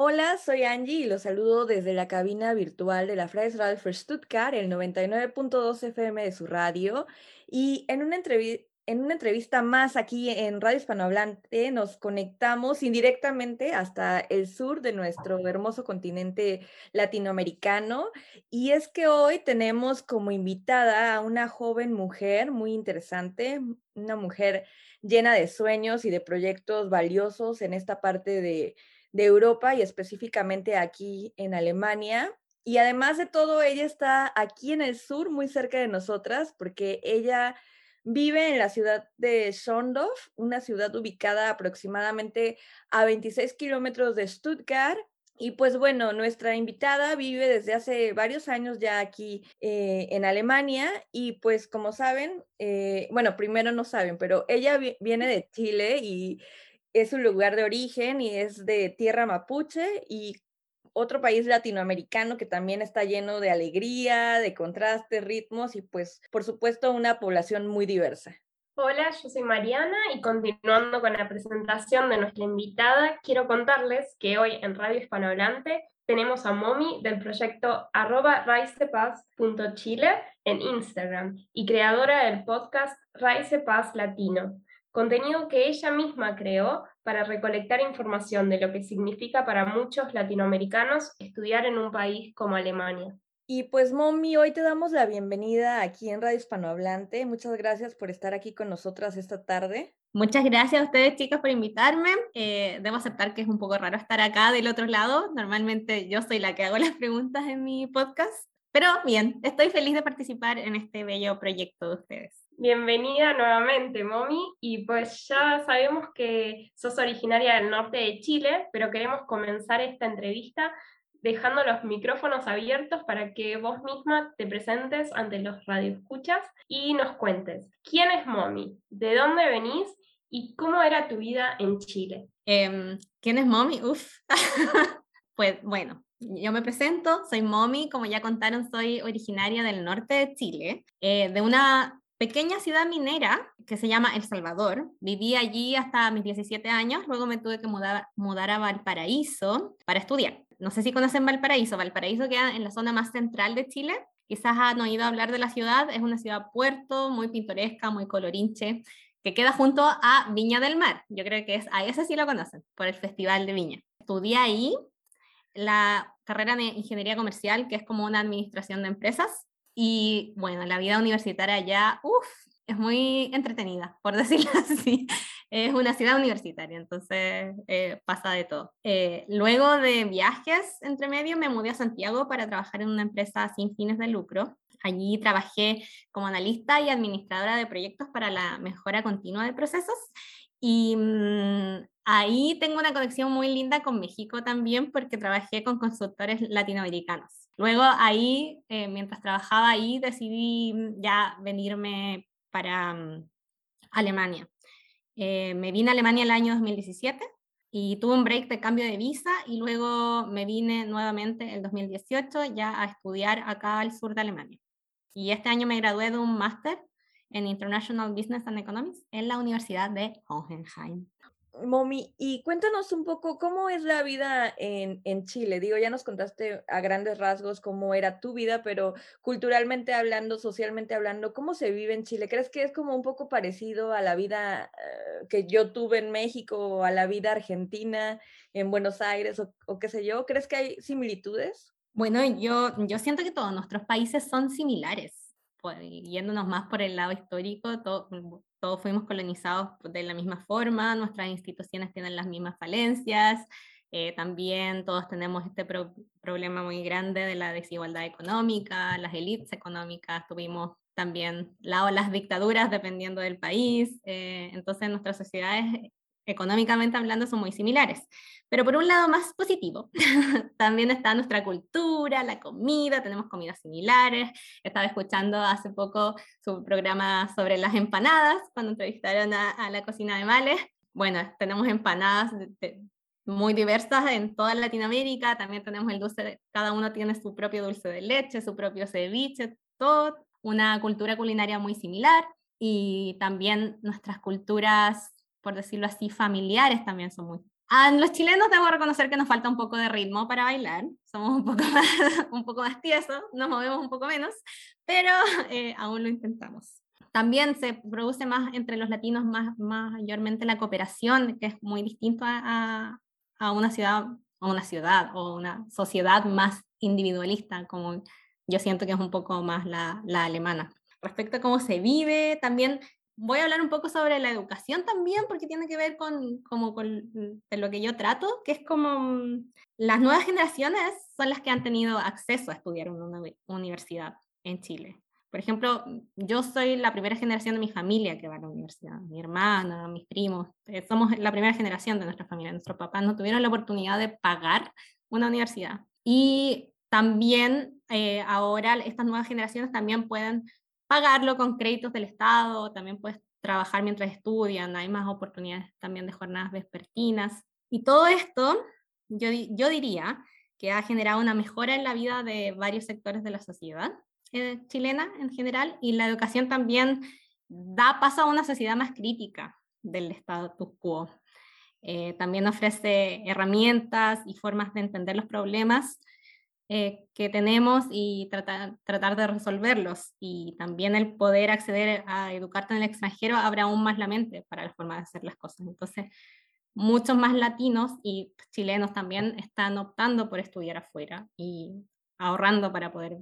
Hola, soy Angie y los saludo desde la cabina virtual de la Freies Radio für Stuttgart, el 99.2 FM de su radio. Y en una entrevista más aquí en Radio Hispanohablante nos conectamos indirectamente hasta el sur de nuestro hermoso continente latinoamericano. Y es que hoy tenemos como invitada a una joven mujer muy interesante, una mujer llena de sueños y de proyectos valiosos en esta parte de de Europa y específicamente aquí en Alemania. Y además de todo, ella está aquí en el sur, muy cerca de nosotras, porque ella vive en la ciudad de Schondorf, una ciudad ubicada aproximadamente a 26 kilómetros de Stuttgart. Y pues bueno, nuestra invitada vive desde hace varios años ya aquí eh, en Alemania y pues como saben, eh, bueno, primero no saben, pero ella viene de Chile y es un lugar de origen y es de tierra mapuche y otro país latinoamericano que también está lleno de alegría, de contrastes, ritmos y pues por supuesto una población muy diversa. Hola, yo soy Mariana y continuando con la presentación de nuestra invitada, quiero contarles que hoy en Radio Hispanohablante tenemos a Momi del proyecto arroba en Instagram y creadora del podcast Paz Latino, contenido que ella misma creó para recolectar información de lo que significa para muchos latinoamericanos estudiar en un país como Alemania. Y pues, Momi, hoy te damos la bienvenida aquí en Radio Hispanohablante. Muchas gracias por estar aquí con nosotras esta tarde. Muchas gracias a ustedes, chicas, por invitarme. Eh, debo aceptar que es un poco raro estar acá del otro lado. Normalmente yo soy la que hago las preguntas en mi podcast. Pero bien, estoy feliz de participar en este bello proyecto de ustedes. Bienvenida nuevamente, Momi. Y pues ya sabemos que sos originaria del norte de Chile, pero queremos comenzar esta entrevista dejando los micrófonos abiertos para que vos misma te presentes ante los radioescuchas y nos cuentes quién es Momi, de dónde venís y cómo era tu vida en Chile. Em, ¿Quién es Momi? Uf. pues bueno, yo me presento, soy Momi, como ya contaron, soy originaria del norte de Chile, eh, de una pequeña ciudad minera que se llama El Salvador. Viví allí hasta mis 17 años, luego me tuve que mudar, mudar a Valparaíso para estudiar. No sé si conocen Valparaíso, Valparaíso queda en la zona más central de Chile. Quizás han oído hablar de la ciudad, es una ciudad puerto, muy pintoresca, muy colorinche, que queda junto a Viña del Mar. Yo creo que es, a ese sí lo conocen, por el Festival de Viña. Estudié ahí la carrera de ingeniería comercial, que es como una administración de empresas. Y bueno, la vida universitaria allá, uff, es muy entretenida, por decirlo así. Es una ciudad universitaria, entonces eh, pasa de todo. Eh, luego de viajes entre medio, me mudé a Santiago para trabajar en una empresa sin fines de lucro. Allí trabajé como analista y administradora de proyectos para la mejora continua de procesos y mm, ahí tengo una conexión muy linda con México también porque trabajé con consultores latinoamericanos. Luego ahí, eh, mientras trabajaba ahí, decidí mm, ya venirme para mm, Alemania. Eh, me vine a Alemania el año 2017 y tuve un break de cambio de visa y luego me vine nuevamente el 2018 ya a estudiar acá al sur de Alemania. Y este año me gradué de un máster en International Business and Economics en la Universidad de Hohenheim. Momi, y cuéntanos un poco cómo es la vida en, en, Chile. Digo, ya nos contaste a grandes rasgos cómo era tu vida, pero culturalmente hablando, socialmente hablando, ¿cómo se vive en Chile? ¿Crees que es como un poco parecido a la vida eh, que yo tuve en México o a la vida argentina en Buenos Aires o, qué sé yo? ¿Crees que hay similitudes? Bueno, yo, yo siento que todos nuestros países son similares pues, yéndonos más por el lado histórico, todos fuimos colonizados de la misma forma, nuestras instituciones tienen las mismas falencias, eh, también todos tenemos este problema muy grande de la desigualdad económica, las élites económicas, tuvimos también la, las dictaduras dependiendo del país, eh, entonces nuestras sociedades económicamente hablando son muy similares. Pero por un lado más positivo, también está nuestra cultura, la comida, tenemos comidas similares. Estaba escuchando hace poco su programa sobre las empanadas, cuando entrevistaron a, la cocina de Males. Bueno, tenemos empanadas muy diversas en toda Latinoamérica, también tenemos el dulce, cada uno tiene su propio dulce de leche, su propio ceviche, todo una cultura culinaria muy similar y también nuestras culturas por decirlo así, familiares también son muy A los chilenos debo reconocer que nos falta un poco de ritmo para bailar, somos un poco más, un poco más tiesos, nos movemos un poco menos, pero eh, aún lo intentamos. También se produce más entre los latinos más, mayormente la cooperación, que es muy distinto a, a, una ciudad o una ciudad o una sociedad más individualista, como yo siento que es un poco más la, la alemana. Respecto a cómo se vive, también voy a hablar un poco sobre la educación también, porque tiene que ver con, como con lo que yo trato, que es como las nuevas generaciones son las que han tenido acceso a estudiar en una universidad en Chile. Por ejemplo, yo soy la primera generación de mi familia que va a la universidad, mi hermana, mis primos, eh, somos la primera generación de nuestra familia, nuestros papás no tuvieron la oportunidad de pagar una universidad. Y también eh, ahora estas nuevas generaciones también pueden pagarlo con créditos del Estado, también puedes trabajar mientras estudian, hay más oportunidades también de jornadas vespertinas. Y todo esto, yo, yo diría que ha generado una mejora en la vida de varios sectores de la sociedad eh, chilena en general y la educación también da paso a una sociedad más crítica del status quo. Eh, también ofrece herramientas y formas de entender los problemas eh, que tenemos y tratar, tratar de resolverlos. Y también el poder acceder a educarte en el extranjero abre aún más la mente para la forma de hacer las cosas. Entonces, muchos más latinos y chilenos también están optando por estudiar afuera y ahorrando para poder,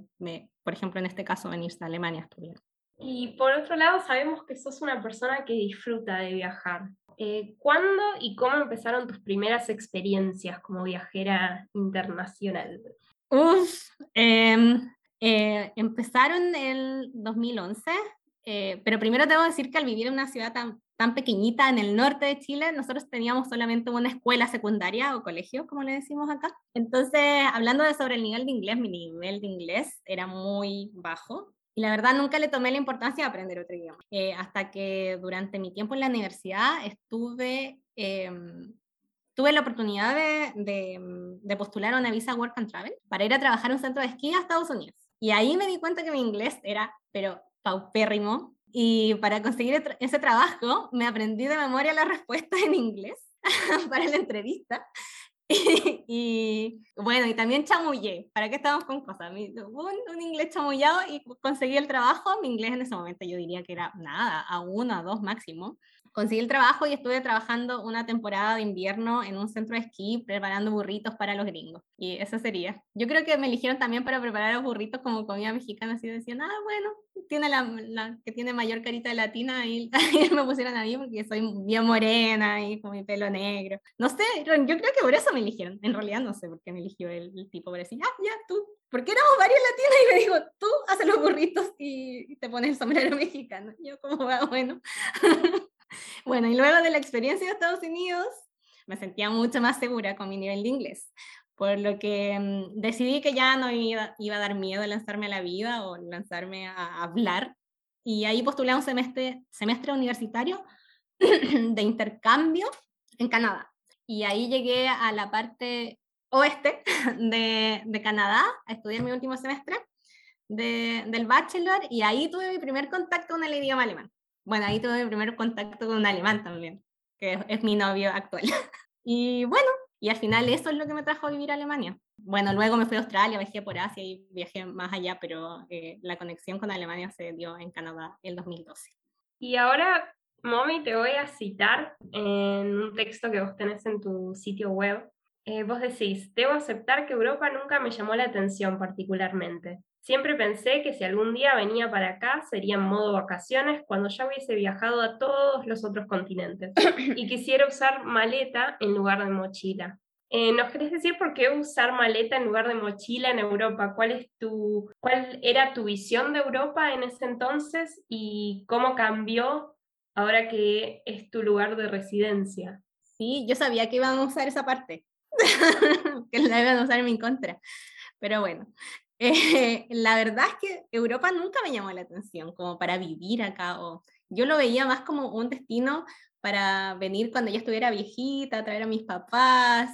por ejemplo, en este caso, venirse a Alemania a estudiar. Y por otro lado, sabemos que sos una persona que disfruta de viajar. Eh, ¿Cuándo y cómo empezaron tus primeras experiencias como viajera internacional? Uf, em, eh, empezaron el 2011, eh, pero primero tengo que decir que al vivir en una ciudad tan tan pequeñita en el norte de Chile, nosotros teníamos solamente una escuela secundaria o colegio, como le decimos acá. Entonces, hablando de sobre el nivel de inglés, mi nivel de inglés era muy bajo. Y la verdad nunca le tomé la importancia de aprender otro idioma. Eh, hasta que durante mi tiempo en la universidad estuve, em, tuve la oportunidad de, de, de postular a una visa Work and Travel para ir a trabajar en un centro de esquí a Estados Unidos. Y ahí me di cuenta que mi inglés era, pero paupérrimo, y para conseguir ese trabajo me aprendí de memoria la respuesta en inglés para la entrevista. Y, bueno, y también chamullé. ¿Para qué estamos con cosas? Un, un inglés chamullado y conseguí el trabajo. Mi inglés en ese momento yo diría que era nada, a uno, a dos máximo conseguí el trabajo y estuve trabajando una temporada de invierno en un centro de esquí preparando burritos para los gringos. Y eso sería. Yo creo que me eligieron también para preparar los burritos como comida mexicana, así decían, ah, bueno, tiene la, que tiene mayor carita de latina y, me pusieron a mí porque soy bien morena y con mi pelo negro. No sé, yo creo que por eso me eligieron. En realidad no sé por qué me eligió el, tipo para decir, ah, ya, tú, porque éramos varios latinos y me dijo, tú haces los burritos y, te pones el sombrero mexicano. Yo como, ah, bueno. Bueno, y luego de la experiencia de Estados Unidos, me sentía mucho más segura con mi nivel de inglés, por lo que mm, decidí que ya no iba, a dar miedo lanzarme a la vida o lanzarme a hablar. Y ahí postulé un semestre, semestre universitario de intercambio en Canadá. Y ahí llegué a la parte oeste de, Canadá a estudiar mi último semestre de, del bachelor y ahí tuve mi primer contacto con el idioma alemán. Bueno, ahí tuve mi primer contacto con un alemán también, que es, mi novio actual. y bueno, y al final eso es lo que me trajo a vivir a Alemania. Bueno, luego me fui a Australia, viajé por Asia y viajé más allá, pero eh, la conexión con Alemania se dio en Canadá en 2012. Y ahora, Mommy, te voy a citar en un texto que vos tenés en tu sitio web. Eh, vos decís, debo aceptar que Europa nunca me llamó la atención particularmente. Siempre pensé que si algún día venía para acá sería en modo vacaciones cuando ya hubiese viajado a todos los otros continentes y quisiera usar maleta en lugar de mochila. Eh, ¿Nos querés decir por qué usar maleta en lugar de mochila en Europa? ¿Cuál, es tu, ¿Cuál era tu visión de Europa en ese entonces y cómo cambió ahora que es tu lugar de residencia? Sí, yo sabía que iban a usar esa parte, que la iban a usar en mi contra. Pero bueno, eh, la verdad es que Europa nunca me llamó la atención como para vivir acá. O, yo lo veía más como un destino para venir cuando ya estuviera viejita, traer a mis papás,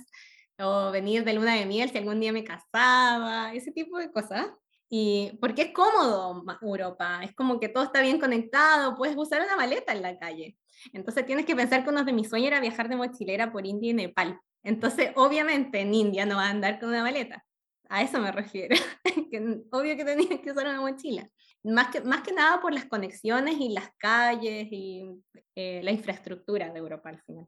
o venir de luna de miel si algún día me casaba, ese tipo de cosas. Y porque es cómodo Europa, es como que todo está bien conectado, puedes usar una maleta en la calle. Entonces tienes que pensar que uno de mis sueños era viajar de mochilera por India y Nepal. Entonces, obviamente en India no va a andar con una maleta. A eso me refiero. que obvio que tenía que usar una mochila. Más que, más que nada por las conexiones y las calles y eh, la infraestructura de Europa al final.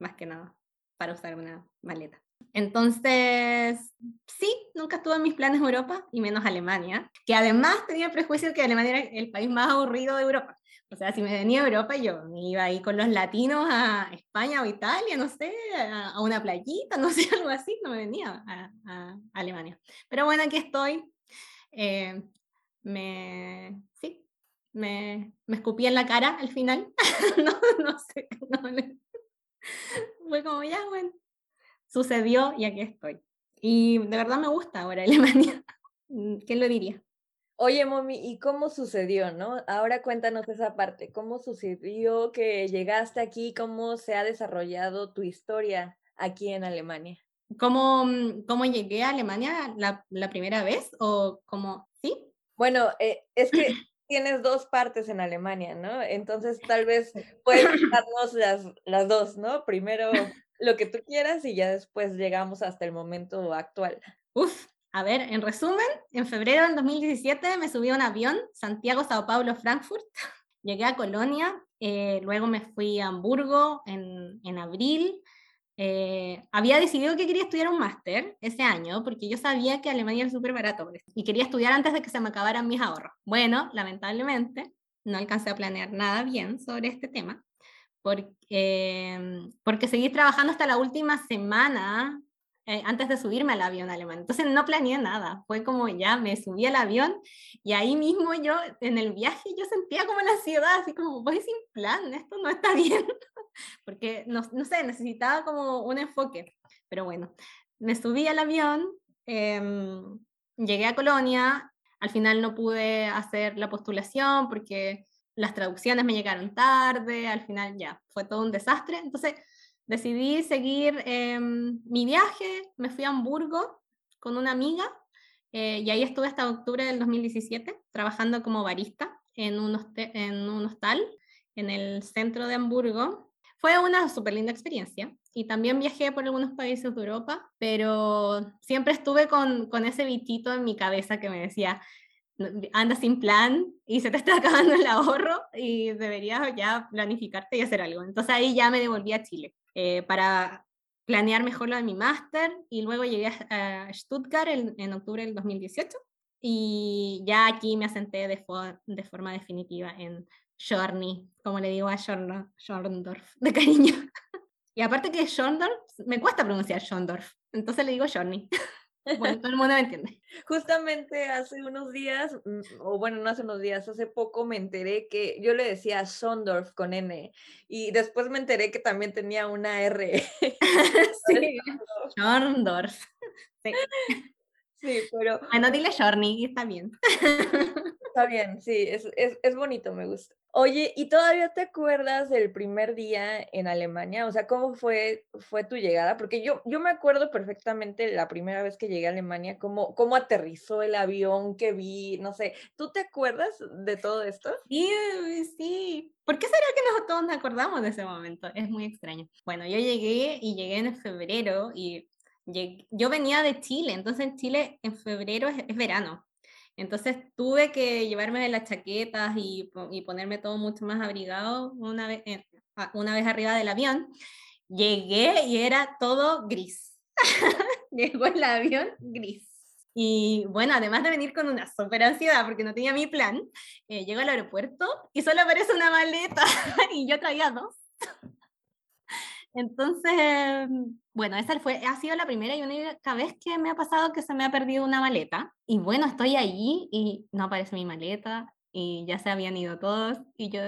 Más que nada, para usar una maleta. Entonces, sí, nunca estuve en mis planes Europa y menos Alemania, que además tenía el prejuicio de que Alemania era el país más aburrido de Europa. O sea, si me venía a Europa, yo me iba ahí con los latinos a España o Italia, no sé, a, una playita, no sé, algo así, no me venía a, Alemania. Pero bueno, aquí estoy. Eh, me, sí, me, me, escupí en la cara al final. no, no sé, fue como ya, bueno, sucedió y aquí estoy. Y de verdad me gusta ahora Alemania. ¿Quién lo diría? Oye, Momi, ¿y cómo sucedió, no? Ahora cuéntanos esa parte. ¿Cómo sucedió que llegaste aquí? ¿Cómo se ha desarrollado tu historia aquí en Alemania? ¿Cómo, mm, cómo llegué a Alemania la, la primera vez? ¿O cómo, sí? Bueno, eh, es que tienes dos partes en Alemania, ¿no? Entonces tal vez puedes darnos las, las dos, ¿no? Primero lo que tú quieras y ya después llegamos hasta el momento actual. Uf, a ver, en resumen, en febrero del 2017 me subí a un avión, Santiago, Sao Paulo, Frankfurt. Llegué a Colonia, eh, luego me fui a Hamburgo en, en abril. Eh, había decidido que quería estudiar un máster ese año porque yo sabía que Alemania era súper barato y quería estudiar antes de que se me acabaran mis ahorros. Bueno, lamentablemente no alcancé a planear nada bien sobre este tema porque, em, porque seguí trabajando hasta la última semana eh, antes de subirme al avión alemán. Entonces no planeé nada, fue como ya me subí al avión y ahí mismo yo en el viaje yo sentía como la ansiedad, así como voy sin plan, esto no está bien, porque no, no sé, necesitaba como un enfoque. Pero bueno, me subí al avión, em, llegué a Colonia, al final no pude hacer la postulación porque las traducciones me llegaron tarde, al final ya, fue todo un desastre. Entonces decidí seguir em, mi viaje, me fui a Hamburgo con una amiga eh, y ahí estuve hasta octubre del 2017 trabajando como barista en un, en hostal en el centro de Hamburgo. Fue una súper linda experiencia y también viajé por algunos países de Europa, pero siempre estuve con, con ese bichito en mi cabeza que me decía, andas sin plan y se te está acabando el ahorro y deberías ya planificarte y hacer algo. Entonces ahí ya me devolví a Chile. Eh, para planear mejor lo de mi máster y luego llegué a, Stuttgart en, octubre del 2018 y ya aquí me asenté de, de forma definitiva en Schorny, como le digo a Schorndorf, de cariño. y aparte que Schorndorf, me cuesta pronunciar Schorndorf, entonces le digo Schorny. Bueno, todo el mundo me entiende. Justamente hace unos días, mm, o bueno, no hace unos días, hace poco me enteré que yo le decía Sondorf con N y después me enteré que también tenía una R. sí, Sondorf. Sí. sí, pero... Bueno, dile Shorny, está bien. Está bien, sí, es, es, es bonito, me gusta. Oye, ¿y todavía te acuerdas del primer día en Alemania? O sea, ¿cómo fue, fue tu llegada? Porque yo, yo me acuerdo perfectamente la primera vez que llegué a Alemania, cómo, cómo aterrizó el avión que vi, no sé. ¿Tú te acuerdas de todo esto? Sí, sí. ¿Por qué será que nosotros todos nos acordamos de ese momento? Es muy extraño. Bueno, yo llegué y llegué en febrero y yo venía de Chile, entonces en Chile en febrero es verano. Entonces tuve que llevarme las chaquetas y, ponerme todo mucho más abrigado una vez, eh, una vez arriba del avión. Llegué y era todo gris. Llegó el avión gris. Y bueno, además de venir con una super ansiedad porque no tenía mi plan, eh, llego al aeropuerto y solo aparece una maleta y yo traía dos. Entonces, bueno, esa fue, ha sido la primera y única vez que me ha pasado que se me ha perdido una maleta. Y bueno, estoy ahí y no aparece mi maleta y ya se habían ido todos y yo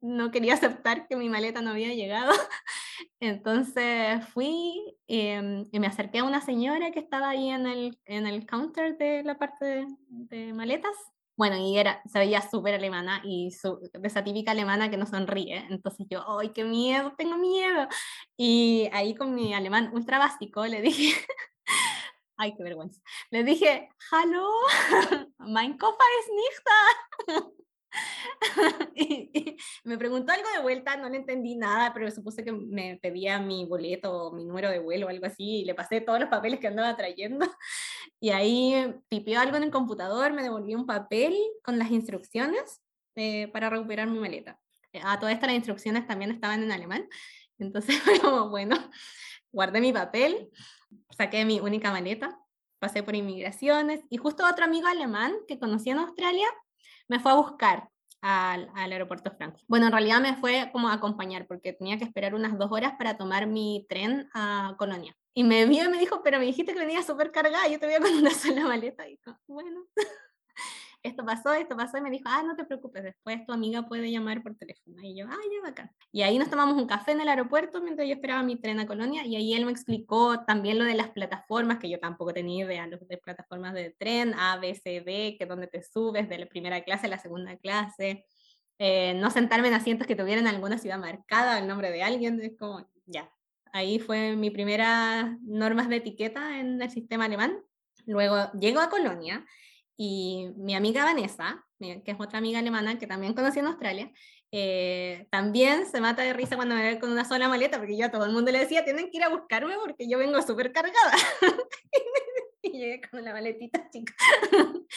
no quería aceptar que mi maleta no había llegado. Entonces fui em, y, me acerqué a una señora que estaba ahí en el, en el counter de la parte de maletas bueno, y era, se veía súper alemana y su, esa típica alemana que no sonríe. Entonces yo, ¡ay, qué miedo! Tengo miedo. Y ahí con mi alemán ultra básico le dije, ¡ay, qué vergüenza! Le dije, ¡Hallo! ¡Mein Koffer ist nicht y, me preguntó algo de vuelta, no le entendí nada, pero supuse que me pedía mi boleto mi número de vuelo o algo así, y le pasé todos los papeles que andaba trayendo. Y ahí tipió algo en el computador, me devolvió un papel con las instrucciones eh, para recuperar mi maleta. A todas estas las instrucciones también estaban en alemán, entonces como, bueno, guardé mi papel, saqué mi única maleta, pasé por inmigraciones y justo otro amigo alemán que conocí en Australia me fue a buscar al, al, aeropuerto Frankfurt. Bueno, en realidad me fue como a acompañar porque tenía que esperar unas dos horas para tomar mi tren a Colonia. Y me vio y me dijo, pero me dijiste que venía súper cargada, yo te voy con una sola maleta. Y dijo, bueno esto pasó, esto pasó, y me dijo, ah, no te preocupes, después tu amiga puede llamar por teléfono. Y yo, ah, ya bacán. Y ahí nos tomamos un café en el aeropuerto mientras yo esperaba mi tren a Colonia, y ahí él me explicó también lo de las plataformas, que yo tampoco tenía idea, los de plataformas de tren, A, B, C, D, que donde te subes de la primera clase a la segunda clase. Eh, no sentarme en asientos que tuvieran alguna ciudad marcada, el nombre de alguien, es como, ya. Ahí fue mi primera normas de etiqueta en el sistema alemán. Luego llego a Colonia y mi amiga Vanessa, que es otra amiga alemana que también conocí en Australia, eh, también se mata de risa cuando me ve con una sola maleta, porque yo a todo el mundo le decía, tienen que ir a buscarme porque yo vengo súper cargada. y llegué con la maletita chica.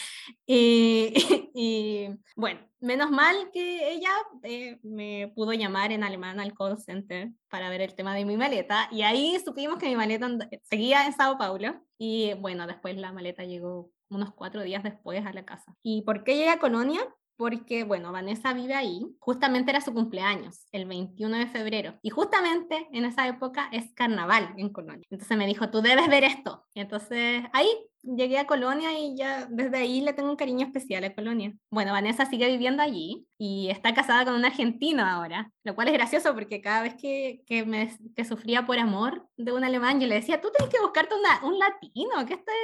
y, y, bueno, menos mal que ella eh, me pudo llamar en alemán al call center para ver el tema de mi maleta. Y ahí supimos que mi maleta seguía en Sao Paulo. Y bueno, después la maleta llegó unos cuatro días después a la casa. ¿Y por qué llegué a Colonia? Porque, bueno, Vanessa vive ahí, justamente era su cumpleaños, el 21 de febrero, y justamente en esa época es carnaval en Colonia. Entonces me dijo, tú debes ver esto. Y entonces ahí llegué a Colonia y ya desde ahí le tengo un cariño especial a Colonia. Bueno, Vanessa sigue viviendo allí y está casada con un argentino ahora, lo cual es gracioso porque cada vez que, que, me, que sufría por amor de un alemán, yo le decía, tú tienes que buscarte una, un latino, que estás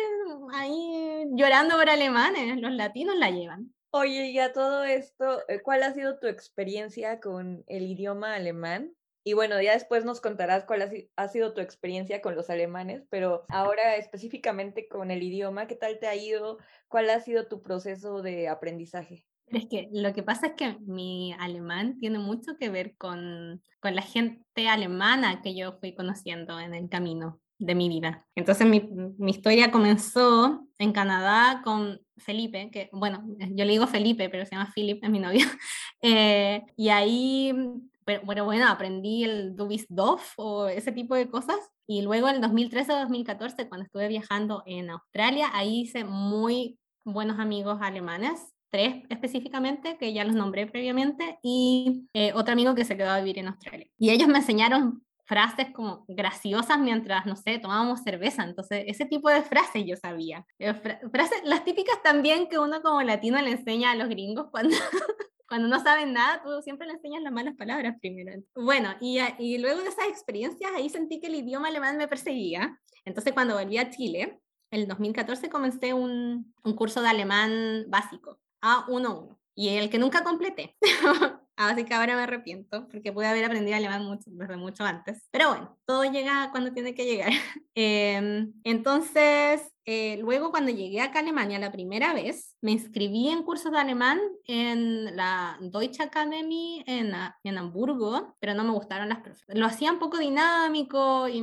ahí llorando por alemanes, los latinos la llevan. Oye, y a todo esto, eh, ¿cuál ha sido tu experiencia con el idioma alemán? Y bueno, ya después nos contarás cuál ha sido tu experiencia con los alemanes, pero ahora específicamente con el idioma, ¿qué tal te ha ido? ¿Cuál ha sido tu proceso de aprendizaje? Es que lo que pasa es que mi alemán tiene mucho que ver con, con la gente alemana que yo fui conociendo en el camino de mi vida. Entonces mi, historia comenzó en Canadá con Felipe, que bueno, yo le digo Felipe, pero se llama Philip, es mi novio. Eh, y ahí, pero, bueno, bueno, aprendí el Dubis Dof o ese tipo de cosas. Y luego en 2013-2014, cuando estuve viajando en Australia, ahí hice muy buenos amigos alemanes tres específicamente, que ya los nombré previamente, y eh, otro amigo que se quedó a vivir en Australia. Y ellos me enseñaron frases como graciosas mientras, no sé, tomábamos cerveza. Entonces, ese tipo de frases yo sabía. Eh, frases, las típicas también que uno como latino le enseña a los gringos cuando, cuando no saben nada, tú siempre le enseñas las malas palabras primero. Bueno, y, y luego de esas experiencias, ahí sentí que el idioma alemán me perseguía. Entonces, cuando volví a Chile, el 2014 comencé un, un curso de alemán básico, A11, y el que nunca completé. Así que ahora me arrepiento porque pude haber aprendido alemán mucho, desde mucho antes. Pero bueno, todo llega cuando tiene que llegar. Em, entonces, eh, luego cuando llegué acá a Alemania la primera vez, me inscribí en cursos de alemán en la Deutsche Academy en, en Hamburgo, pero no me gustaron las profes. Lo hacía un poco dinámico y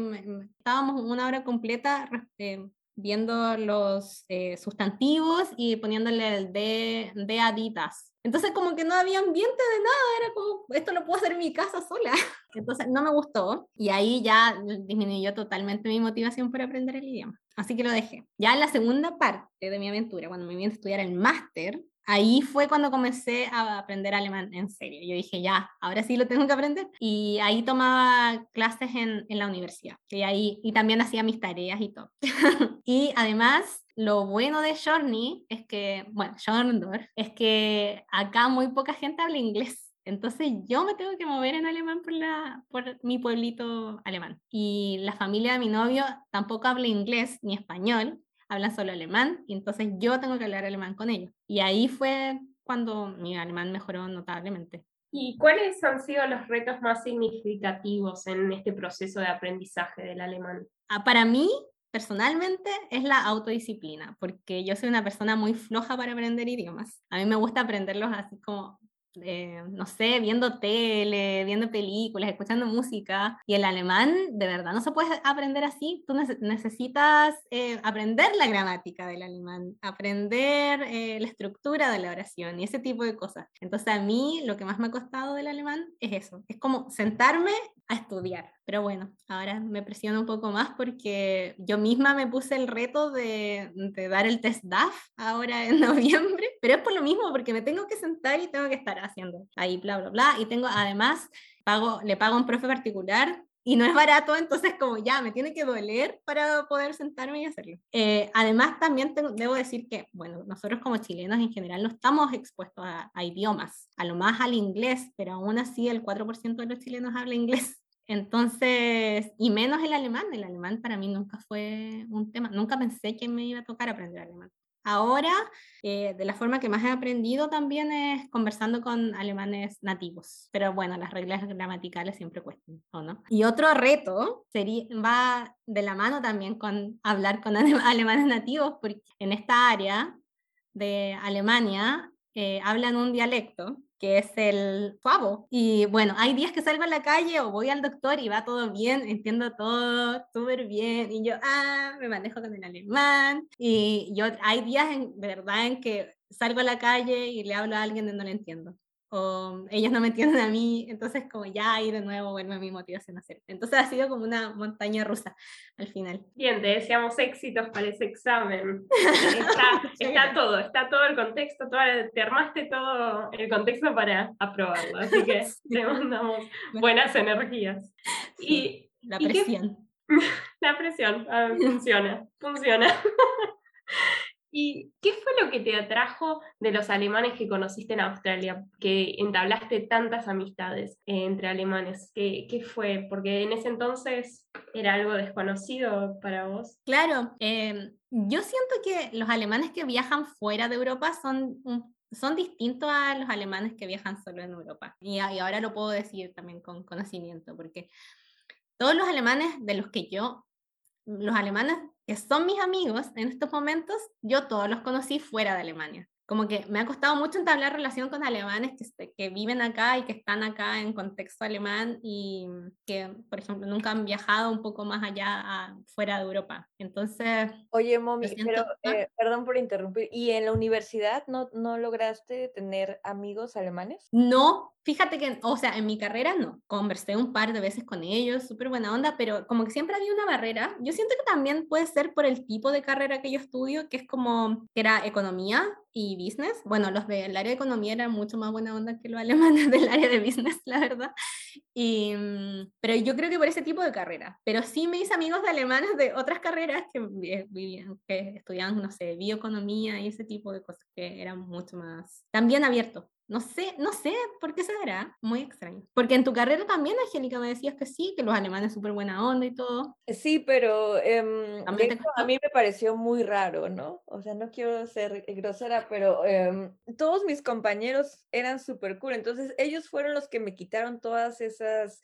estábamos una hora completa eh, viendo los eh, sustantivos y poniéndole el de, de aditas. Entonces como que no había ambiente de nada, era como, esto lo puedo hacer en mi casa sola. Entonces no me gustó y ahí ya disminuyó totalmente mi motivación por aprender el idioma. Así que lo dejé. Ya la segunda parte de mi aventura, cuando me vine a estudiar el máster, ahí fue cuando comencé a aprender alemán en serio. Yo dije, ya, ahora sí lo tengo que aprender. Y ahí tomaba clases en, en la universidad. Y ahí, y también hacía mis tareas y todo. y además, lo bueno de Journey es que, bueno, Jorndor, es que acá muy poca gente habla inglés. Entonces yo me tengo que mover en alemán por, la, por mi pueblito alemán. Y la familia de mi novio tampoco habla inglés ni español, hablan solo alemán, y entonces yo tengo que hablar alemán con ellos. Y ahí fue cuando mi alemán mejoró notablemente. ¿Y cuáles han sido los retos más significativos en este proceso de aprendizaje del alemán? Ah, para mí, personalmente es la autodisciplina, porque yo soy una persona muy floja para aprender idiomas. A mí me gusta aprenderlos así como eh, no sé, viendo tele, viendo películas, escuchando música. Y el alemán, de verdad, no se puede aprender así. Tú necesitas eh, aprender la gramática del alemán, aprender eh, la estructura de la oración y ese tipo de cosas. Entonces, a mí lo que más me ha costado del alemán es eso, es como sentarme a estudiar. Pero bueno, ahora me presiono un poco más porque yo misma me puse el reto de, de, dar el test DAF ahora en noviembre, pero es por lo mismo, porque me tengo que sentar y tengo que estar haciendo ahí bla, bla, bla. Y tengo además, pago, le pago a un profe particular y no es barato, entonces como ya me tiene que doler para poder sentarme y hacerlo. Eh, además, también tengo, debo decir que, bueno, nosotros como chilenos en general no estamos expuestos a, a idiomas, a lo más al inglés, pero aún así el 4% de los chilenos habla inglés. Entonces, y menos el alemán, el alemán para mí nunca fue un tema, nunca pensé que me iba a tocar aprender alemán. Ahora, eh, de la forma que más he aprendido también es conversando con alemanes nativos, pero bueno, las reglas gramaticales siempre cuestan, ¿o no? Y otro reto sería, va de la mano también con hablar con alemanes nativos, porque en esta área de Alemania eh, hablan un dialecto que es el pavo. Y bueno, hay días que salgo a la calle o voy al doctor y va todo bien, entiendo todo súper bien. Y yo, ah, me manejo con el alemán. Y yo, hay días en, verdad en que salgo a la calle y le hablo a alguien y no le entiendo o ellos no me entienden a mí, entonces como ya ahí de nuevo vuelve mi motivación a hacer. Entonces ha sido como una montaña rusa al final. Bien, te deseamos éxitos para ese examen. Está, todo, está todo el contexto, te armaste todo el contexto para aprobarlo, así que te mandamos buenas energías. Y, la presión. la presión, ah, funciona, funciona. ¿Y qué fue lo que te atrajo de los alemanes que conociste en Australia, que entablaste tantas amistades eh, entre alemanes? ¿Qué, ¿Qué, fue? Porque en ese entonces era algo desconocido para vos. Claro, em, yo siento que los alemanes que viajan fuera de Europa son son distintos a los alemanes que viajan solo en Europa. Y, y, ahora lo puedo decir también con conocimiento, porque todos los alemanes de los que yo, los alemanes que son mis amigos en estos momentos, yo todos los conocí fuera de Alemania como que me ha costado mucho entablar relación con alemanes que, que, viven acá y que están acá en contexto alemán y que, por ejemplo, nunca han viajado un poco más allá fuera de Europa. Entonces... Oye, Momi, pero, eh, perdón por interrumpir, ¿y en la universidad no, no lograste tener amigos alemanes? No, fíjate que, o sea, en mi carrera no, conversé un par de veces con ellos, súper buena onda, pero como que siempre había una barrera. Yo siento que también puede ser por el tipo de carrera que yo estudio, que es como, que era economía, y business. Bueno, los del área de economía eran mucho más buena onda que los alemanes del área de business, la verdad. Y, mm, pero yo creo que por ese tipo de carrera. Pero sí me hice amigos de alemanes de otras carreras que vivían, que estudiaban, no sé, bioeconomía y ese tipo de cosas que eran mucho más, también abiertos no sé, no sé por qué se dará, muy extraño. Porque en tu carrera también, Angélica, me decías que sí, que los alemanes súper buena onda y todo. Sí, pero em, a mí me pareció muy raro, ¿no? O sea, no quiero ser grosera, pero em, todos mis compañeros eran súper cool, entonces ellos fueron los que me quitaron todas esas...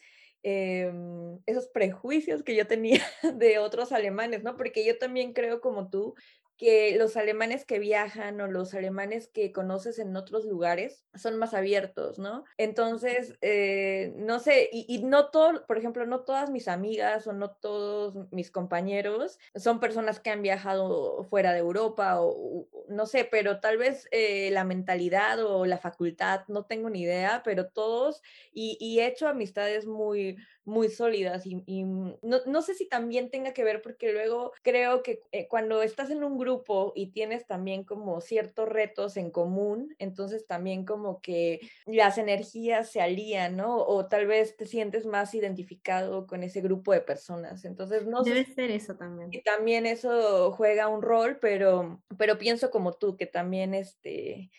Em, esos prejuicios que yo tenía de otros alemanes, ¿no? Porque yo también creo como tú que los alemanes que viajan o los alemanes que conoces en otros lugares son más abiertos, ¿no? Entonces, eh, no sé, y, no todo, por ejemplo, no todas mis amigas o no todos mis compañeros son personas que han viajado fuera de Europa o, no sé, pero tal vez eh, la mentalidad o la facultad, no tengo ni idea, pero todos, y, y he hecho amistades muy, muy sólidas y, no, no, sé si también tenga que ver porque luego creo que eh, cuando estás en un grupo y tienes también como ciertos retos en común, entonces también como que las energías se alían, ¿no? O tal vez te sientes más identificado con ese grupo de personas. Entonces, no Debe ser eso también. Y también eso juega un rol, pero, pero pienso como tú, que también este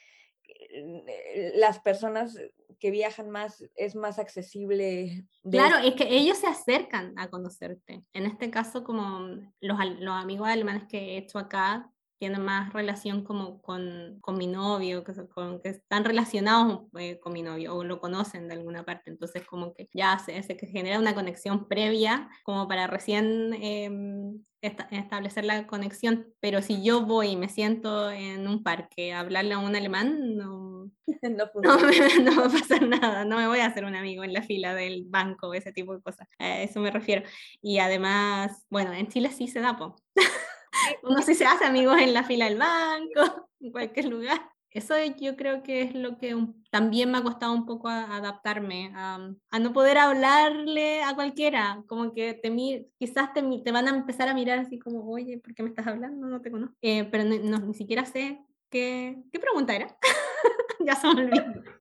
eh, las personas que viajan más es más accesible. Claro, es que ellos se acercan a conocerte. En este caso, como los, los amigos alemanes que he hecho acá, tienen más relación como con, con mi novio, que, con, que están relacionados eh, con mi novio o lo conocen de alguna parte. Entonces como que ya se, se genera una conexión previa como para recién em, establecer la conexión, pero si yo voy y me siento en un parque a hablarle a un alemán, no, no, no, me, va a pasar nada, no me voy a hacer un amigo en la fila del banco, ese tipo de cosas, a eso me refiero. Y además, bueno, en Chile sí se da, po. uno sí se hace amigos en la fila del banco, en cualquier lugar. Eso yo creo que es lo que también me ha costado un poco adaptarme, a, no poder hablarle a cualquiera, como que te, quizás te, te, van a empezar a mirar así como, oye, ¿por qué me estás hablando? No te conozco. Eh, pero no, ni siquiera sé qué, pregunta era. ya se me olvidó.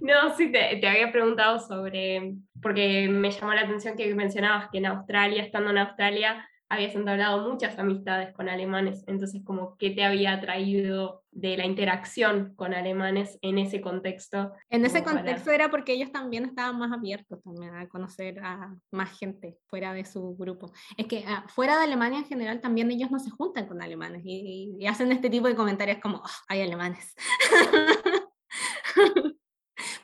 No, sí, te, te, había preguntado sobre, porque me llamó la atención que mencionabas que en Australia, estando en Australia, habías entablado muchas amistades con alemanes, entonces como qué te había traído de la interacción con alemanes en ese contexto. En ese contexto era porque ellos también estaban más abiertos también a conocer a más gente fuera de su grupo. Es que ah, fuera de Alemania en general también ellos no se juntan con alemanes y, hacen este tipo de comentarios como, ah, hay alemanes.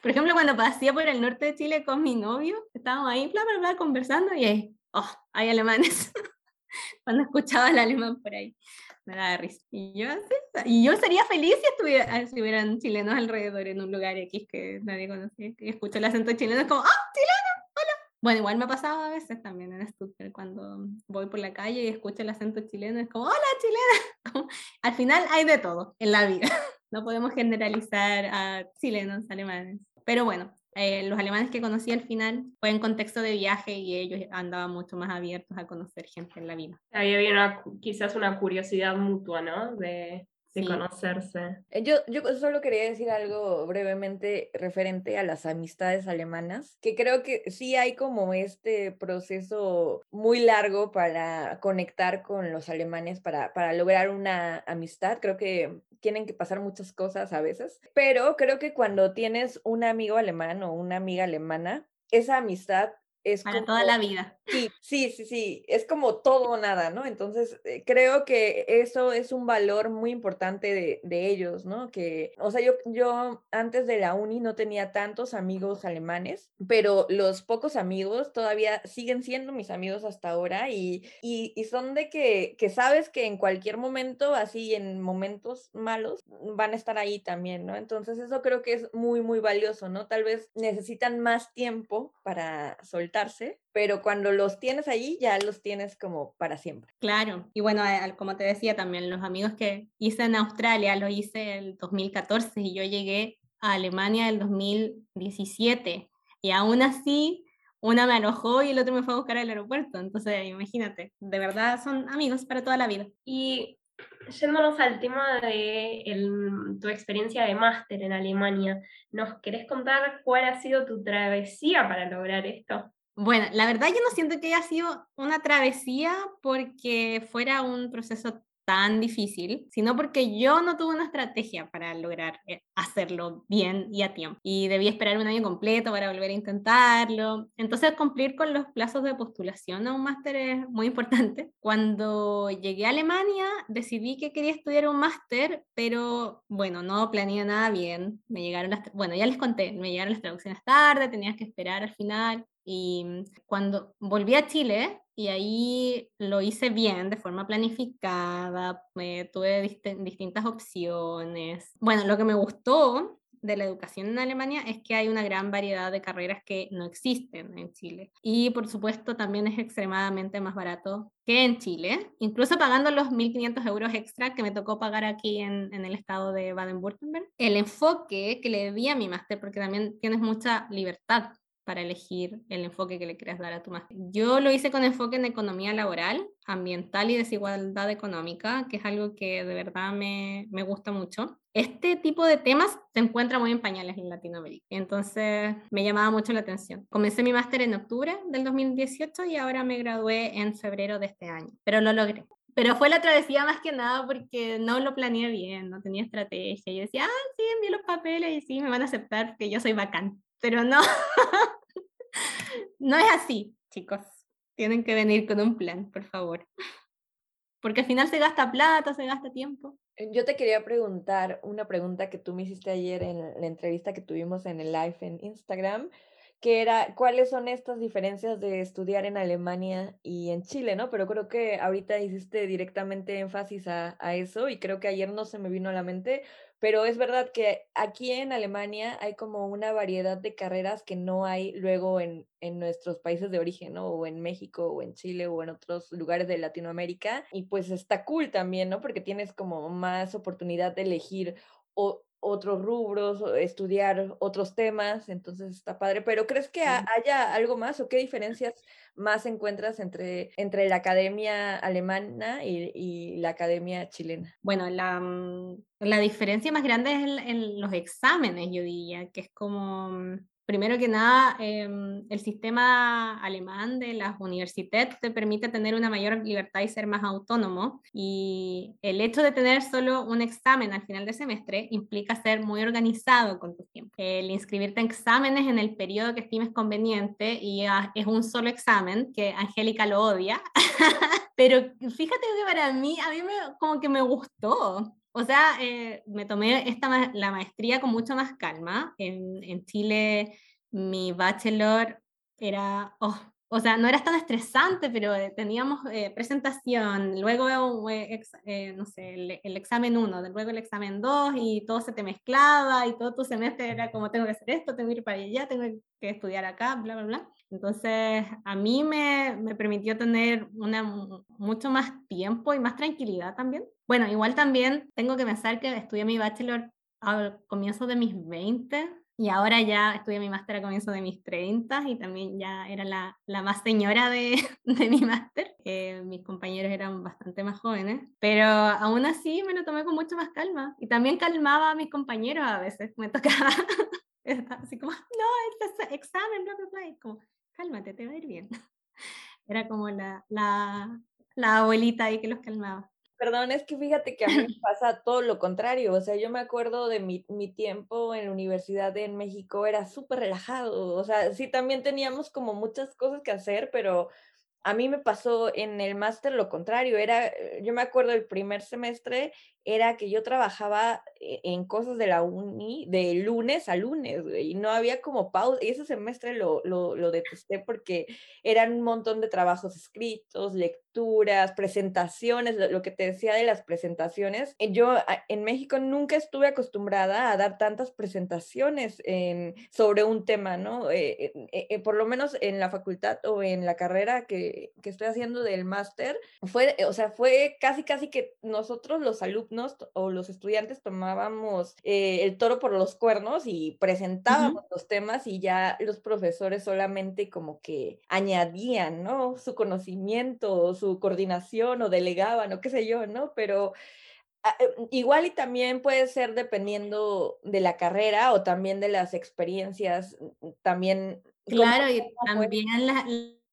por ejemplo, cuando pasé por el norte de Chile con mi novio, estábamos ahí, bla, bla, bla, conversando y ahí, oh, hay alemanes. cuando escuchaba el alemán por ahí. Me daba risa. Y yo, y yo sería feliz si, estuviera, ah, si hubieran chilenos alrededor en un lugar X que nadie conocía. Y escucho el acento chileno, es como, ¡ah, chileno! ¡Hola! Bueno, igual me ha pasado a veces también en Stuttgart, cuando voy por la calle y escucho el acento chileno, es como, ¡hola, chilena! al final hay de todo en la vida. No podemos generalizar a chilenos, alemanes. Pero bueno, eh, los alemanes que conocí al final fue en contexto de viaje y ellos andaban mucho más abiertos a conocer gente en la vida. Había quizás una curiosidad mutua, ¿no? De conocerse. Eh, yo, yo solo quería decir algo brevemente referente a las amistades alemanas, que creo que sí hay como este proceso muy largo para conectar con los alemanes, para, para lograr una amistad. Creo que tienen que pasar muchas cosas a veces, pero creo que cuando tienes un amigo alemán o una amiga alemana, esa amistad es para toda la vida. Sí, sí, sí, sí, es como todo o nada, ¿no? Entonces, eh, creo que eso es un valor muy importante de, de, ellos, ¿no? Que, o sea, yo, yo antes de la uni no tenía tantos amigos alemanes, pero los pocos amigos todavía siguen siendo mis amigos hasta ahora y, y, y son de que, que sabes que en cualquier momento, así en momentos malos, van a estar ahí también, ¿no? Entonces, eso creo que es muy, muy valioso, ¿no? Tal vez necesitan más tiempo para soltarse, pero cuando los tienes ahí ya los tienes como para siempre. Claro, y bueno, como te decía también, los amigos que hice en Australia, lo hice el 2014 y yo llegué a Alemania el 2017 y aún así una me alojó y el otro me fue a buscar al aeropuerto, entonces imagínate, de verdad son amigos para toda la vida. Y yéndonos al tema de tu experiencia de máster en Alemania, ¿nos querés contar cuál ha sido tu travesía para lograr esto? Bueno, la verdad yo no siento que haya sido una travesía porque fuera un proceso tan difícil, sino porque yo no tuve una estrategia para lograr eh, hacerlo bien y a tiempo. Y debí esperar un año completo para volver a intentarlo. Entonces, cumplir con los plazos de postulación a un máster es muy importante. Cuando llegué a Alemania, decidí que quería estudiar un máster, pero bueno, no planeé nada bien. Me llegaron las, bueno, ya les conté, me llegaron las traducciones tarde, tenías que esperar al final. Y mm, cuando volví a Chile, y ahí lo hice bien, de forma planificada, me tuve distintas opciones. Bueno, lo que me gustó de la educación en Alemania es que hay una gran variedad de carreras que no existen en Chile. Y por supuesto también es extremadamente más barato que en Chile, incluso pagando los 1.500 euros extra que me tocó pagar aquí en, en el estado de Baden-Württemberg. El enfoque que le di a mi máster, porque también tienes mucha libertad para elegir el enfoque que le quieras dar a tu máster. Yo lo hice con enfoque en economía laboral, ambiental y desigualdad económica, que es algo que de verdad me, me gusta mucho. Este tipo de temas se encuentra muy en pañales en Latinoamérica, entonces me llamaba mucho la atención. Comencé mi máster en octubre del 2018 y ahora me gradué en febrero de este año, pero lo logré. Pero fue la travesía más que nada porque no lo planeé bien, no tenía estrategia. Yo decía, ah, sí, envío los papeles y sí, me van a aceptar porque yo soy bacán pero no, no es así, chicos. Tienen que venir con un plan, por favor. Porque al final se gasta plata, se gasta tiempo. Eh, yo te quería preguntar una pregunta que tú me hiciste ayer en la entrevista que tuvimos en el live en Instagram. que era cuáles son estas diferencias de estudiar en Alemania y en Chile, ¿no? Pero creo que ahorita hiciste directamente énfasis a, a eso y creo que ayer no se me vino a la mente, pero es verdad que aquí en Alemania hay como una variedad de carreras que no hay luego en, en nuestros países de origen, ¿no? O en México, o en Chile, o en otros lugares de Latinoamérica. Y pues está cool también, ¿no? Porque tienes como más oportunidad de elegir o otros rubros, estudiar otros temas, entonces está padre. Pero ¿crees que haya algo más o qué diferencias más encuentras entre, entre la academia alemana y, la academia chilena? Bueno, la, mm, la diferencia más grande es en los exámenes, yo diría, que es como mm, Primero que nada, em, el sistema alemán de las universidades te permite tener una mayor libertad y ser más autónomo. Y el hecho de tener solo un examen al final del semestre implica ser muy organizado con tu tiempo. El inscribirte en exámenes en el periodo que estimes conveniente y es un solo examen, que Angélica lo odia. Pero fíjate que para mí, a mí me, como que me gustó. O sea, eh, me tomé esta, la maestría con mucho más calma. En, en Chile mi bachelor era, oh, o sea, no era tan estresante, pero eh, teníamos eh, presentación, luego, no sé, el, examen 1, luego el examen 2 y todo se te mezclaba y todo tu semestre era como tengo que hacer esto, tengo que ir para allá, tengo que estudiar acá, bla, bla, bla. Entonces, a mí me, me permitió tener una, mucho más tiempo y más tranquilidad también. Bueno, igual también tengo que pensar que estudié mi bachelor al comienzo de mis 20 y ahora ya estudié mi máster a comienzo de mis 30 y también ya era la, la más señora de, de mi máster. mis compañeros eran bastante más jóvenes, pero aún así me lo tomé con mucho más calma y también calmaba a mis compañeros a veces. Me tocaba así como, no, este es examen, bla, bla, bla. Y como, cálmate, te va a ir bien. Era como la, la, la abuelita ahí que los calmaba. Perdón, es que fíjate que a mí pasa todo lo contrario. O sea, yo me acuerdo de mi, mi tiempo en la universidad en México, era súper relajado. O sea, sí, también teníamos como muchas cosas que hacer, pero a mí me pasó en el máster lo contrario. Era, yo me acuerdo el primer semestre era que yo trabajaba e, en cosas de la uni de lunes a lunes, y no había como pausa. Y ese semestre lo, lo, detesté porque eran un montón de trabajos escritos, lecturas, presentaciones, lo, que te decía de las presentaciones. Eh, yo en México nunca estuve acostumbrada a dar tantas presentaciones en, sobre un tema, ¿no? Eh, eh, por lo menos en la facultad o en la carrera que, que estoy haciendo del máster, fue, o sea, fue casi, casi que nosotros los alumnos o los estudiantes tomábamos eh, el toro por los cuernos y presentábamos los temas y ya los profesores solamente como que añadían, ¿no? Su conocimiento, su coordinación o delegaban o qué sé yo, ¿no? Pero ah, eh, igual y también puede ser dependiendo de la carrera o también de las experiencias, mm, también. Claro, y también la,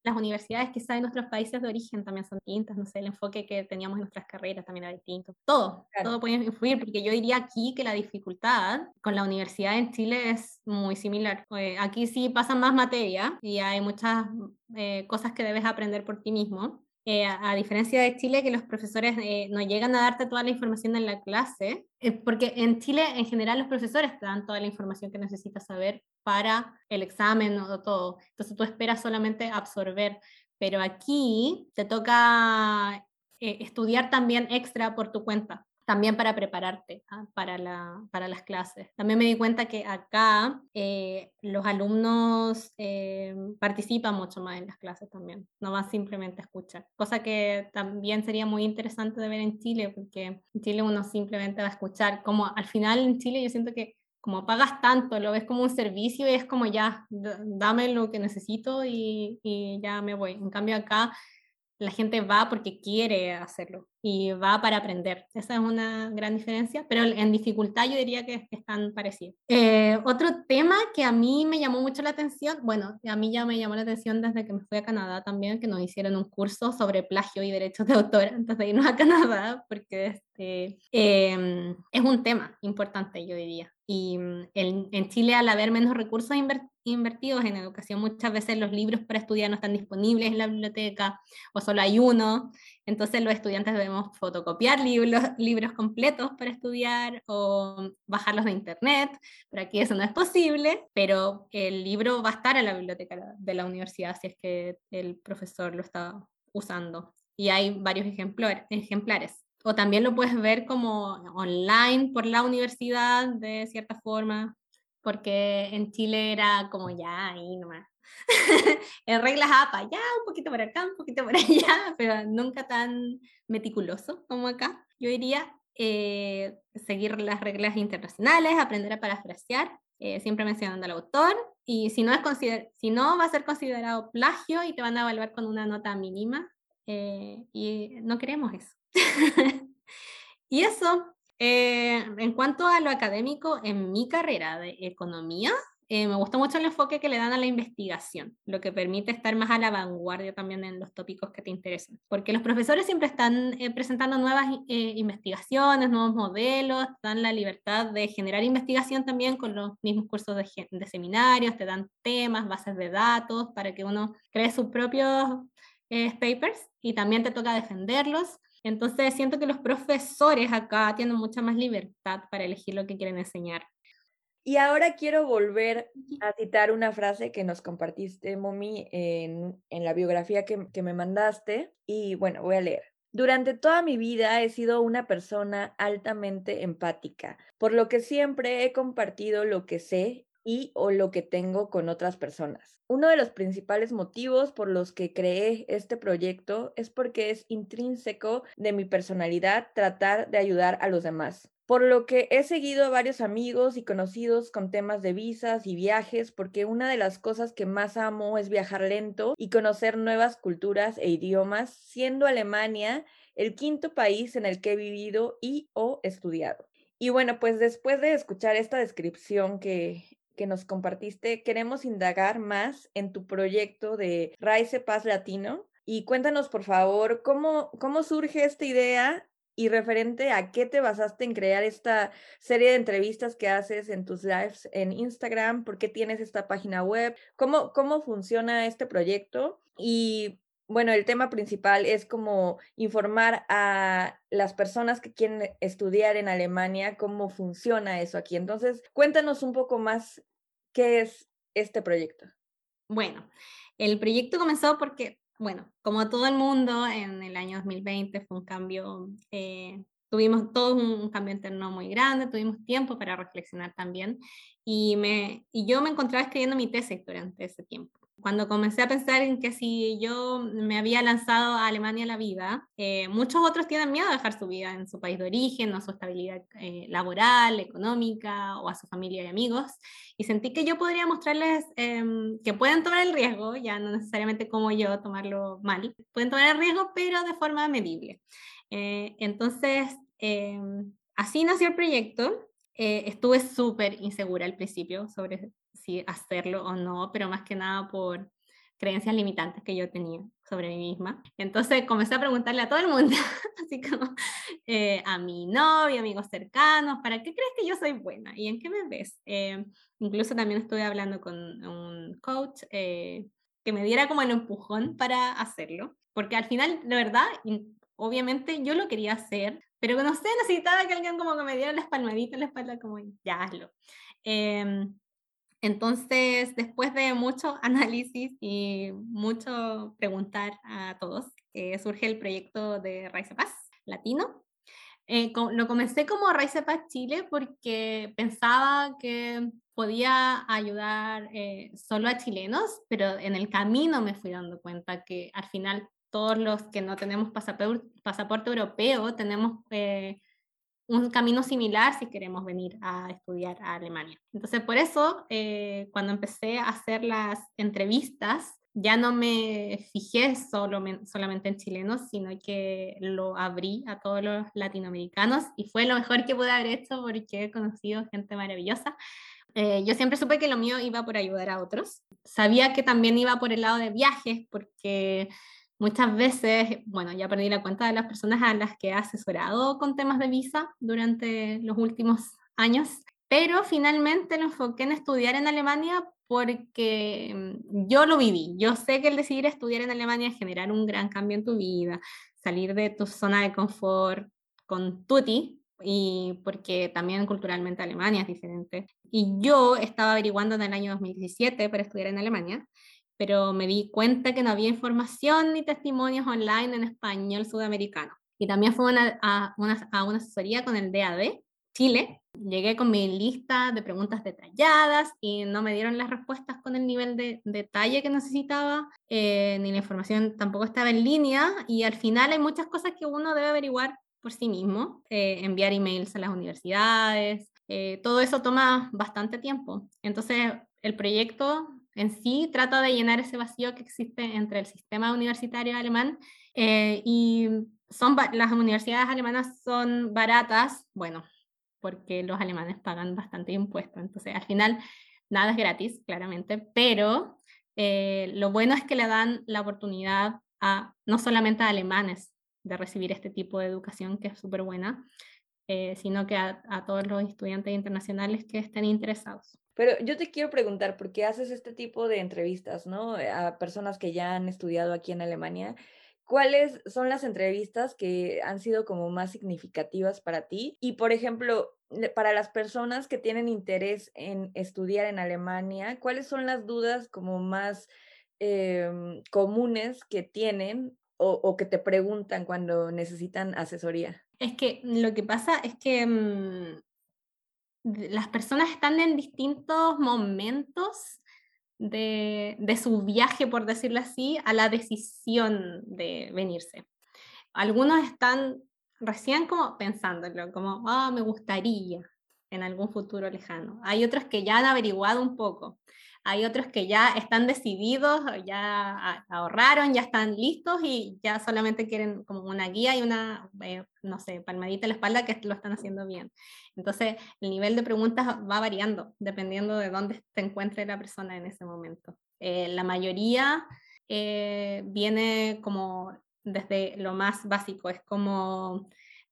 las universidades quizás en nuestros países de origen también son distintas, no sé, el enfoque que teníamos en nuestras carreras también era distinto. Todo, todo puede influir, porque yo diría aquí que la dificultad con la universidad en Chile es muy similar. Eh, aquí sí pasan más materia y hay muchas eh, cosas que debes aprender por ti mismo. Eh, a, diferencia de Chile, que los profesores no llegan a darte toda la información en la clase, porque en Chile en general los profesores te dan toda la información que necesitas saber para el examen o todo. Entonces tú esperas solamente absorber, pero aquí te toca eh, estudiar también extra por tu cuenta, también para prepararte ¿ah? para, la, para las clases. También me di cuenta que acá eh, los alumnos eh, participan mucho más en las clases también, no van simplemente a escuchar, cosa que también sería muy interesante de ver en Chile, porque en Chile uno simplemente va a escuchar, como al final en Chile yo siento que como pagas tanto, lo ves como un servicio y es como ya, dame lo que necesito y, y ya me voy. En cambio acá la gente va porque quiere hacerlo y va para aprender. Esa es una gran diferencia, pero en dificultad yo diría que están parecidos. Eh, otro tema que a mí me llamó mucho la atención, bueno, a mí ya me llamó la atención desde que me fui a Canadá también, que nos hicieron un curso sobre plagio y derechos de autor antes de irnos a Canadá, porque este, em, es un tema importante, yo diría. Y mm, en, en Chile, al haber menos recursos invertidos en educación, muchas veces los libros para estudiar no están disponibles en la biblioteca o solo hay uno. Entonces los estudiantes debemos fotocopiar libros, libros completos para estudiar o bajarlos de internet. Por aquí eso no es posible, pero el libro va a estar en la biblioteca de la universidad si es que el profesor lo está usando. Y hay varios ejemplares. O también lo puedes ver como online por la universidad de cierta forma, porque en Chile era como ya ahí nomás. en reglas APA, ya un poquito por acá, un poquito por allá, pero nunca tan meticuloso como acá. Yo diría eh, seguir las reglas internacionales, aprender a parafrasear, eh, siempre mencionando al autor, y si no, es si no va a ser considerado plagio y te van a evaluar con una nota mínima, eh, y no queremos eso. y eso, eh, en cuanto a lo académico, en mi carrera de economía, eh, me gustó mucho el enfoque que le dan a la investigación, lo que permite estar más a la vanguardia también en los tópicos que te interesan, porque los profesores siempre están eh, presentando nuevas investigaciones, nuevos modelos, dan la libertad de generar investigación también con los mismos cursos de, de seminarios, te dan temas, bases de datos para que uno cree sus propios papers y también te toca defenderlos entonces siento que los profesores acá tienen mucha más libertad para elegir lo que quieren enseñar. Y ahora quiero volver a citar una frase que nos compartiste, Momi, en, en la biografía que, que me mandaste. Y bueno, voy a leer. Durante toda mi vida he sido una persona altamente empática, por lo que siempre he compartido lo que sé y o lo que tengo con otras personas. Uno de los principales motivos por los que creé este proyecto es porque es intrínseco de mi personalidad tratar de ayudar a los demás. Por lo que he seguido a varios amigos y conocidos con temas de visas y viajes, porque una de las cosas que más amo es viajar lento y conocer nuevas culturas e idiomas, siendo Alemania el quinto país en el que he vivido y o estudiado. Y bueno, pues después de escuchar esta descripción que que nos compartiste, queremos indagar más en tu proyecto de Raice Paz Latino. Y cuéntanos, por favor, cómo, cómo surge esta idea y referente a qué te basaste en crear esta serie de entrevistas que haces en tus lives en Instagram, por qué tienes esta página web, cómo, cómo funciona este proyecto y bueno, el tema principal es como informar a las personas que quieren estudiar en Alemania cómo funciona eso aquí. Entonces, cuéntanos un poco más qué es este proyecto. Bueno, el proyecto comenzó porque, bueno, como todo el mundo, en el año 2020 fue un cambio, eh, tuvimos todo un cambio interno muy grande, tuvimos tiempo para reflexionar también, y, me, y yo me encontraba escribiendo mi tesis durante ese tiempo cuando comencé a pensar en que si yo me había lanzado a Alemania la vida, eh, muchos otros tienen miedo a dejar su vida en su país de origen, a su estabilidad eh, laboral, económica o a su familia y amigos. Y sentí que yo podría mostrarles em, que pueden tomar el riesgo, ya no necesariamente como yo tomarlo mal, pueden tomar el riesgo, pero de forma medible. Eh, entonces, em, así nació el proyecto. estuve súper insegura al principio sobre si hacerlo o no, pero más que nada por creencias limitantes que yo tenía sobre mí misma. Entonces comencé a preguntarle a todo el mundo, así como eh, a mi novio, amigos cercanos, ¿para qué crees que yo soy buena? ¿Y en qué me ves? Eh, incluso también estuve hablando con un coach eh, que me diera como el empujón para hacerlo, porque al final, de verdad, obviamente yo lo quería hacer, pero no sé, necesitaba que alguien como que me diera las palmaditas en la espalda, como ya hazlo. Em, entonces, después de mucho análisis y mucho preguntar a todos, eh, surge el proyecto de Raice Paz Latino. Eh, lo comencé como Raice Paz Chile porque pensaba que podía ayudar eh, solo a chilenos, pero en el camino me fui dando cuenta que al final todos los que no tenemos pasaporte, pasaporte europeo tenemos un camino similar si queremos venir a estudiar a Alemania. Entonces, por eso, eh, cuando empecé a hacer las entrevistas, ya no me fijé solo, solamente en chilenos, sino que lo abrí a todos los latinoamericanos y fue lo mejor que pude haber hecho porque he conocido gente maravillosa. Eh, yo siempre supe que lo mío iba por ayudar a otros. Sabía que también iba por el lado de viajes porque Muchas veces, bueno, ya perdí la cuenta de las personas a las que he asesorado con temas de visa durante los últimos años. pero finalmente lo enfoqué en estudiar en Alemania porque mm, yo lo viví. Yo sé que el decidir estudiar en Alemania es generar un gran cambio en tu vida, salir de tu zona de confort con tutti, y porque también culturalmente Alemania es diferente. Y yo estaba averiguando en el año 2017 para estudiar en Alemania, pero me di cuenta que no había información ni testimonios online en español sudamericano. Y también fue a, una, a una asesoría con el DAD Chile. Llegué con mi lista de preguntas detalladas y no me dieron las respuestas con el nivel de detalle que necesitaba, eh, ni la información tampoco estaba en línea y al final hay muchas cosas que uno debe averiguar por sí mismo, eh, enviar emails a las universidades, eh, todo eso toma bastante tiempo. Entonces, el proyecto en sí trata de llenar ese vacío que existe entre el sistema universitario alemán eh, y son las universidades alemanas son baratas, bueno, porque los alemanes pagan bastante impuestos, entonces al final nada es gratis, claramente, pero lo bueno es que le dan la oportunidad a no solamente a alemanes, de recibir este tipo de educación que es súper buena, eh, sino que a, todos los estudiantes internacionales que estén interesados. Pero yo te quiero preguntar, ¿por qué haces este tipo de entrevistas, ¿no? A personas que ya han estudiado aquí en Alemania. ¿Cuáles son las entrevistas que han sido como más significativas para ti? Y, por ejemplo, para las personas que tienen interés en estudiar en Alemania, ¿cuáles son las dudas como más em, comunes que tienen o, que te preguntan cuando necesitan asesoría? Es que lo que pasa es que mm, las personas están en distintos momentos de, su viaje, por decirlo así, a la decisión de venirse. Algunos están recién como pensándolo, como, ah, me gustaría en algún futuro lejano. Hay otros que ya han averiguado un poco hay otros que ya están decididos, ya ahorraron, ya están listos y ya solamente quieren como una guía y una, eh, no sé, palmadita en la espalda que lo están haciendo bien. Entonces, el nivel de preguntas va variando dependiendo de dónde se encuentre la persona en ese momento. Eh, la mayoría eh, viene como desde lo más básico, es como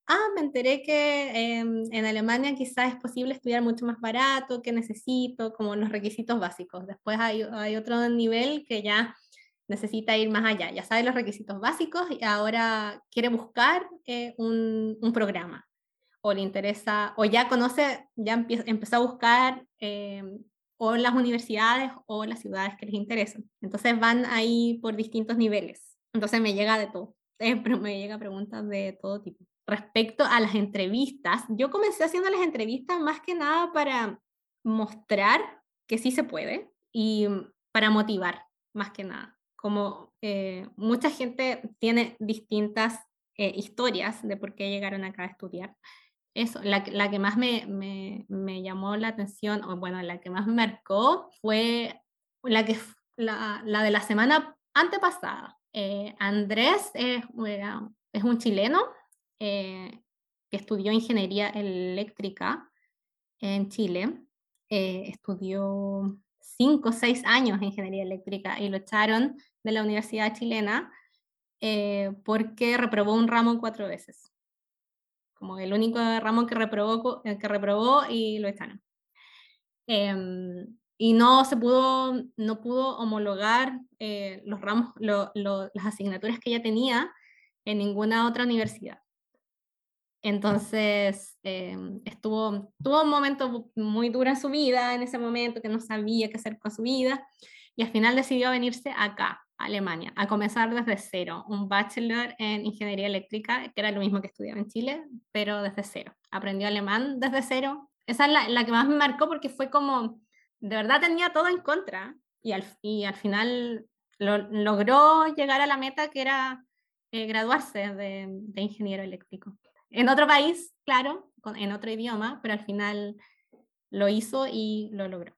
ah, me enteré que em, en Alemania quizás es posible estudiar mucho más barato, que necesito, como los requisitos básicos. Después hay, hay otro nivel que ya necesita ir más allá, ya sabe los requisitos básicos y ahora quiere buscar eh, un, un, programa o le interesa, o ya conoce, ya empezó a buscar em, o las universidades o las ciudades que les interesan. Entonces van ahí por distintos niveles. Entonces me llega de todo, eh, pero me llega preguntas de todo tipo respecto a las entrevistas, yo comencé haciendo las entrevistas más que nada para mostrar que sí se puede y para motivar, más que nada. Como eh, mucha gente tiene distintas eh, historias de por qué llegaron acá a estudiar. Eso, la, la que más me, me, me, llamó la atención, o bueno, la que más me marcó fue la, que, la, la de la semana antepasada. Eh, Andrés es, es un chileno eh, que estudió ingeniería eléctrica en Chile. Eh, estudió cinco o seis años ingeniería eléctrica y lo echaron de la Universidad Chilena eh, porque reprobó un ramo cuatro veces. Como el único ramo que reprobó, que reprobó y lo echaron. Em, y no se pudo, no pudo homologar los ramos, las asignaturas que ella tenía en ninguna otra universidad. Entonces, em, estuvo, tuvo un momento muy duro en su vida, en ese momento que no sabía qué hacer con su vida, y al final decidió venirse acá, a Alemania, a comenzar desde cero, un bachelor en ingeniería eléctrica, que era lo mismo que estudiaba en Chile, pero desde cero. Aprendió alemán desde cero. Esa es la, la que más me marcó porque fue como, de verdad tenía todo en contra, y al, y al final lo, logró llegar a la meta que era eh, graduarse de, de ingeniero eléctrico en otro país, claro, en otro idioma, pero al final lo hizo y lo logró.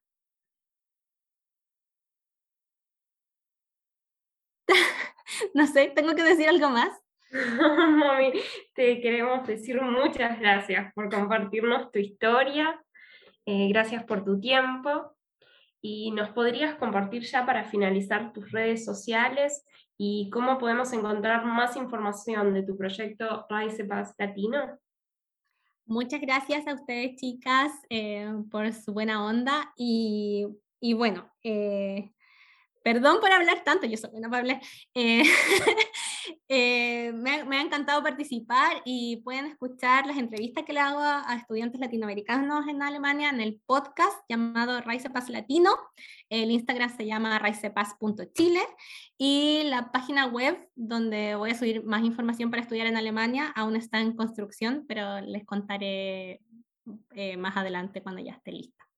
no sé, tengo que decir algo más. Te queremos decir muchas gracias por compartirnos tu historia, eh, gracias por tu tiempo y nos podrías compartir ya para finalizar tus redes sociales y cómo podemos encontrar más información de tu proyecto Pass Latino? Muchas gracias a ustedes, chicas, eh, por su buena onda. Y, y bueno, eh, Perdón por hablar tanto, yo soy buena para hablar. Eh, eh, me, ha encantado participar y pueden escuchar las entrevistas que le hago a, estudiantes latinoamericanos en Alemania en el podcast llamado Raicepas Latino. El Instagram se llama raicepas.chile y la página web donde voy a subir más información para estudiar en Alemania aún está en construcción, pero les contaré eh, más adelante cuando ya esté lista.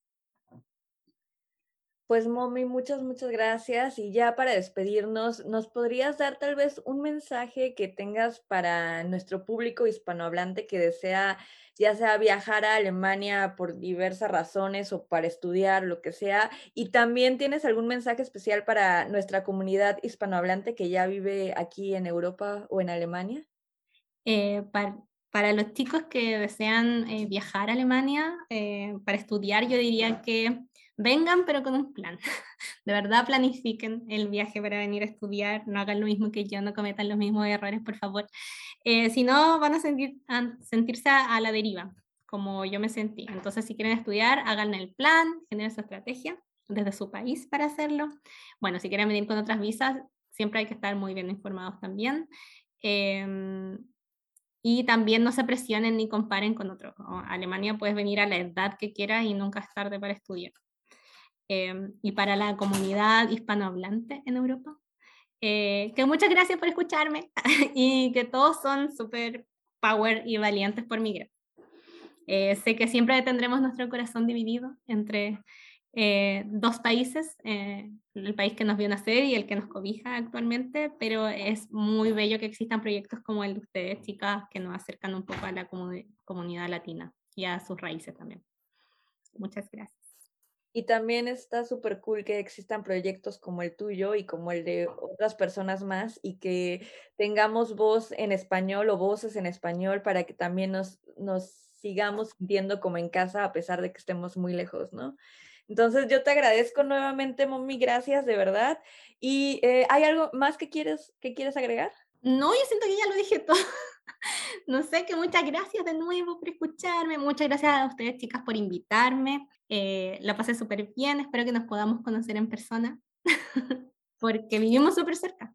Pues Momi, muchas, muchas gracias. Y ya para despedirnos, ¿nos podrías dar tal vez un mensaje que tengas para nuestro público hispanohablante que desea, ya sea viajar a Alemania por diversas razones o para estudiar, lo que sea? Y también tienes algún mensaje especial para nuestra comunidad hispanohablante que ya vive aquí en Europa o en Alemania? Eh, para, los chicos que desean eh, viajar a Alemania eh, para estudiar, yo diría que vengan pero con un plan. De verdad planifiquen el viaje para venir a estudiar, no hagan lo mismo que yo, no cometan los mismos errores, por favor. Eh, si no, van a, sentir, a sentirse a, la deriva, como yo me sentí. Entonces, si quieren estudiar, hagan el plan, generen su estrategia desde su país para hacerlo. Bueno, si quieren venir con otras visas, siempre hay que estar muy bien informados también. Em, y también no se presionen ni comparen con otros. Alemania puedes venir a la edad que quieras y nunca es tarde para estudiar. Em, y para la comunidad hispanohablante en Europa. Eh, que muchas gracias por escucharme y que todos son súper power y valientes por migrar. Eh, sé que siempre tendremos nuestro corazón dividido entre eh, dos países, el país que nos vio nacer y el que nos cobija actualmente, pero es muy bello que existan proyectos como el de ustedes, chicas, que nos acercan un poco a la comunidad latina y a sus raíces también. Muchas gracias. Y también está súper cool que existan proyectos como el tuyo y como el de otras personas más y que tengamos voz en español o voces en español para que también nos, nos sigamos sintiendo como en casa a pesar de que estemos muy lejos, ¿no? Entonces yo te agradezco nuevamente, Mommy, gracias de verdad. ¿Y eh, hay algo más que quieres, que quieres agregar? No, yo siento que ya lo dije todo. No sé, que muchas gracias de nuevo por escucharme, muchas gracias a ustedes chicas por invitarme, eh, la pasé súper bien, espero que nos podamos conocer en persona, porque vivimos súper cerca.